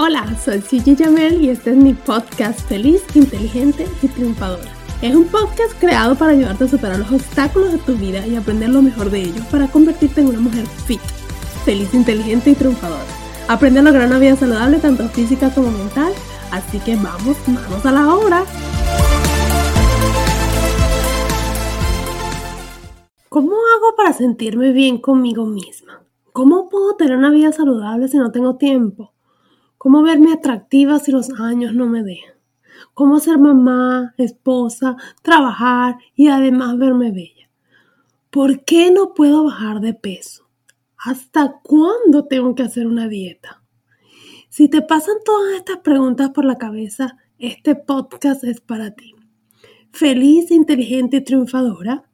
Hola, soy Gigi Jamel y este es mi podcast Feliz, Inteligente y Triunfadora. Es un podcast creado para ayudarte a superar los obstáculos de tu vida y aprender lo mejor de ellos para convertirte en una mujer fit, feliz, inteligente y triunfadora. Aprende a lograr una vida saludable tanto física como mental, así que vamos, vamos a la obra. ¿Cómo hago para sentirme bien conmigo misma? ¿Cómo puedo tener una vida saludable si no tengo tiempo? Cómo verme atractiva si los años no me dejan, cómo ser mamá, esposa, trabajar y además verme bella. ¿Por qué no puedo bajar de peso? ¿Hasta cuándo tengo que hacer una dieta? Si te pasan todas estas preguntas por la cabeza, este podcast es para ti. Feliz, inteligente y triunfadora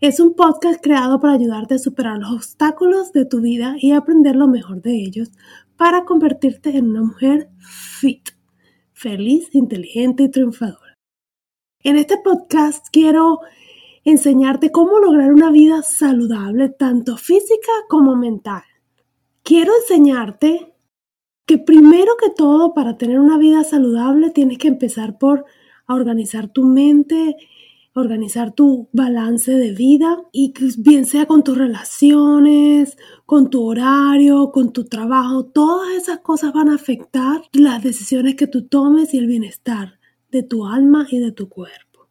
es un podcast creado para ayudarte a superar los obstáculos de tu vida y aprender lo mejor de ellos para convertirte en una mujer fit, feliz, inteligente y triunfadora. En este podcast quiero enseñarte cómo lograr una vida saludable, tanto física como mental. Quiero enseñarte que primero que todo, para tener una vida saludable, tienes que empezar por organizar tu mente organizar tu balance de vida y bien sea con tus relaciones, con tu horario, con tu trabajo, todas esas cosas van a afectar las decisiones que tú tomes y el bienestar de tu alma y de tu cuerpo.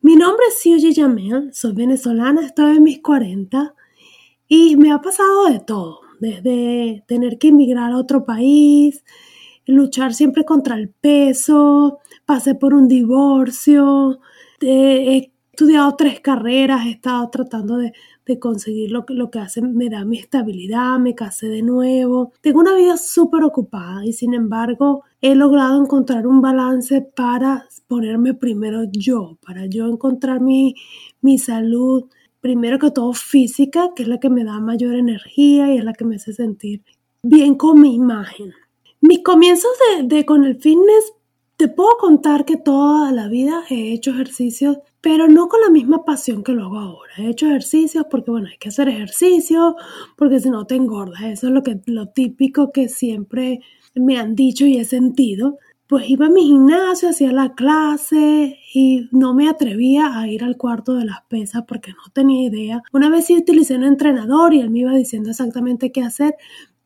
Mi nombre es Siuji Yamel, soy venezolana, estoy en mis 40 y me ha pasado de todo, desde tener que emigrar a otro país, luchar siempre contra el peso, pasé por un divorcio, he estudiado tres carreras, he estado tratando de, conseguir lo lo que hace, me da mi estabilidad, me casé de nuevo. Tengo una vida súper ocupada y sin embargo he logrado encontrar un balance para ponerme primero yo, para yo encontrar mi, mi salud, primero que todo física, que es la que me da mayor energía y es la que me hace sentir bien con mi imagen. Mis comienzos de, de con el fitness te puedo contar que toda la vida he hecho ejercicios, pero no con la misma pasión que lo hago ahora. He hecho ejercicios porque, bueno, hay que hacer ejercicio, porque si no te engordas. Eso es lo, que, lo típico que siempre me han dicho y he sentido. Pues iba a mi gimnasio, hacía la clase y no me atrevía a ir al cuarto de las pesas porque no tenía idea. Una vez sí utilicé un entrenador y él me iba diciendo exactamente qué hacer,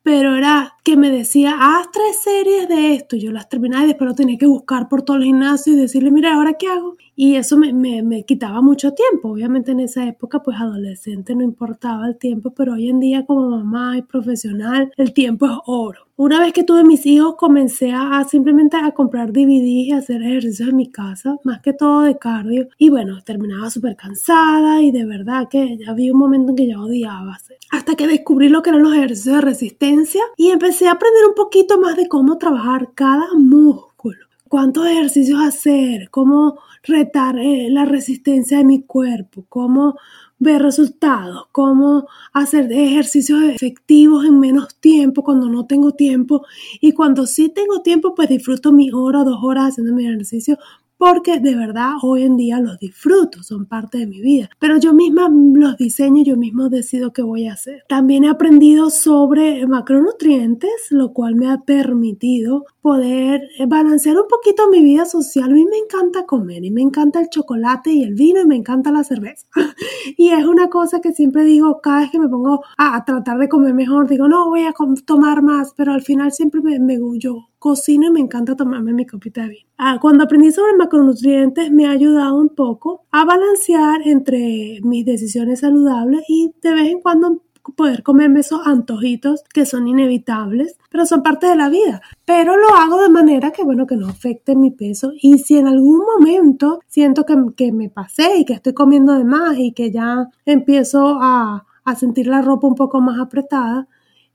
pero era que me decía, haz tres series de esto, y yo las terminaba y después lo tenía que buscar por todo el gimnasio y decirle, mira, ¿ahora qué hago? Y eso me, me, me, quitaba mucho tiempo. Obviamente en esa época, pues adolescente no importaba el tiempo, pero hoy en día como mamá y profesional, el tiempo es oro. Una vez que tuve mis hijos, comencé a, simplemente a comprar DVDs y hacer ejercicios en mi casa, más que todo de cardio. Y bueno, terminaba súper cansada y de verdad que había un momento en que ya odiaba hacer. Hasta que descubrí lo que eran los ejercicios de resistencia y empecé a aprender un poquito más de cómo trabajar cada músculo. Cuántos ejercicios hacer, cómo retar eh, la resistencia de mi cuerpo, cómo ver resultados, cómo hacer ejercicios efectivos en menos tiempo cuando no tengo tiempo y cuando sí tengo tiempo pues disfruto mi hora dos horas haciendo mi ejercicio porque de verdad hoy en día los disfruto, son parte de mi vida. Pero yo misma los diseño, yo mismo decido qué voy a hacer. También he aprendido sobre macronutrientes, lo cual me ha permitido poder balancear un poquito mi vida social. A mí me encanta comer y me encanta el chocolate y el vino y me encanta la cerveza. y es una cosa que siempre digo, cada vez que me pongo a, tratar de comer mejor, digo, no, voy a tomar más, pero al final siempre me, me yo cocino y me encanta tomarme mi copita de vino. Ah, cuando aprendí sobre macronutrientes me ha ayudado un poco a balancear entre mis decisiones saludables y de vez en cuando poder comerme esos antojitos que son inevitables, pero son parte de la vida. Pero lo hago de manera que, bueno, que no afecte mi peso. Y si en algún momento siento que, que me pasé y que estoy comiendo de más y que ya empiezo a, a sentir la ropa un poco más apretada,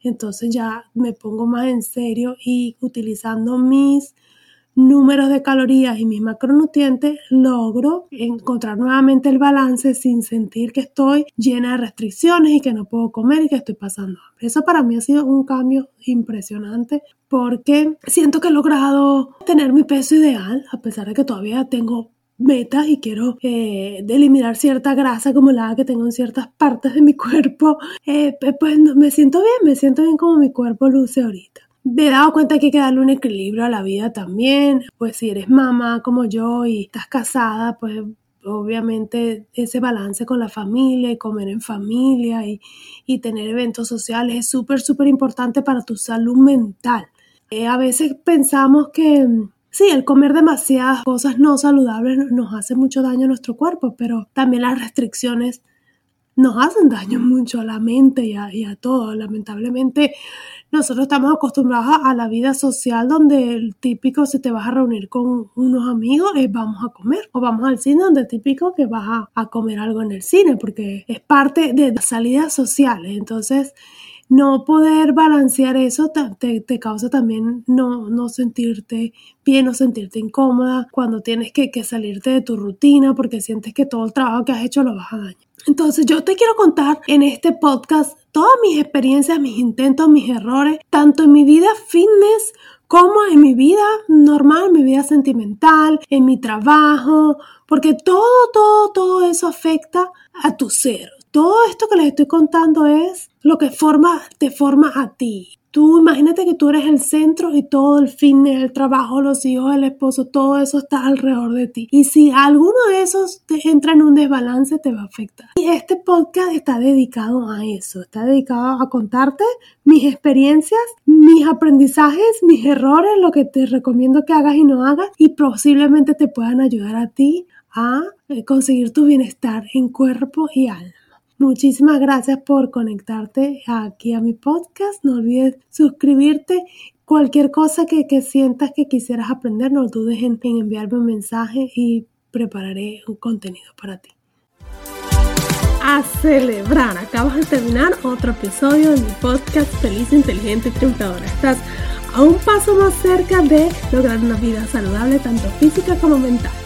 entonces ya me pongo más en serio y utilizando mis números de calorías y mis macronutrientes, logro encontrar nuevamente el balance sin sentir que estoy llena de restricciones y que no puedo comer y que estoy pasando hambre. Eso para mí ha sido un cambio impresionante porque siento que he logrado tener mi peso ideal, a pesar de que todavía tengo metas y quiero eh, eliminar cierta grasa acumulada que tengo en ciertas partes de mi cuerpo, eh, pues me siento bien, me siento bien como mi cuerpo luce ahorita. Me he dado cuenta que hay que darle un equilibrio a la vida también, pues si eres mamá como yo y estás casada, pues obviamente ese balance con la familia y comer en familia y, y tener eventos sociales es súper, súper importante para tu salud mental. Eh, a veces pensamos que sí, el comer demasiadas cosas no saludables nos hace mucho daño a nuestro cuerpo, pero también las restricciones nos hacen daño mucho a la mente y a, y a todo. Lamentablemente, nosotros estamos acostumbrados a la vida social donde el típico si te vas a reunir con unos amigos es vamos a comer o vamos al cine donde el típico que vas a, comer algo en el cine porque es parte de las salidas sociales. Entonces, no poder balancear eso te, te, causa también no, no sentirte bien o sentirte incómoda cuando tienes que, salirte de tu rutina porque sientes que todo el trabajo que has hecho lo vas a dañar. Entonces yo te quiero contar en este podcast todas mis experiencias, mis intentos, mis errores, tanto en mi vida fitness como en mi vida normal, mi vida sentimental, en mi trabajo, porque todo, todo, todo eso afecta a tu ser. Todo esto que les estoy contando es lo que forma, te forma a ti. Tú imagínate que tú eres el centro y todo el fitness, el trabajo, los hijos, el esposo, todo eso está alrededor de ti. Y si alguno de esos te entra en un desbalance, te va a afectar. Y este podcast está dedicado a eso, está dedicado a contarte mis experiencias, mis aprendizajes, mis errores, lo que te recomiendo que hagas y no hagas y posiblemente te puedan ayudar a ti a eh, conseguir tu bienestar en cuerpo y alma. Muchísimas gracias por conectarte aquí a mi podcast. No olvides suscribirte. Cualquier cosa que, sientas que quisieras aprender, no dudes en, en enviarme un mensaje y prepararé un contenido para ti. A celebrar, acabas de terminar otro episodio de mi podcast Feliz, Inteligente y Triunfadora. Estás a un paso más cerca de lograr una vida saludable, tanto física como mental.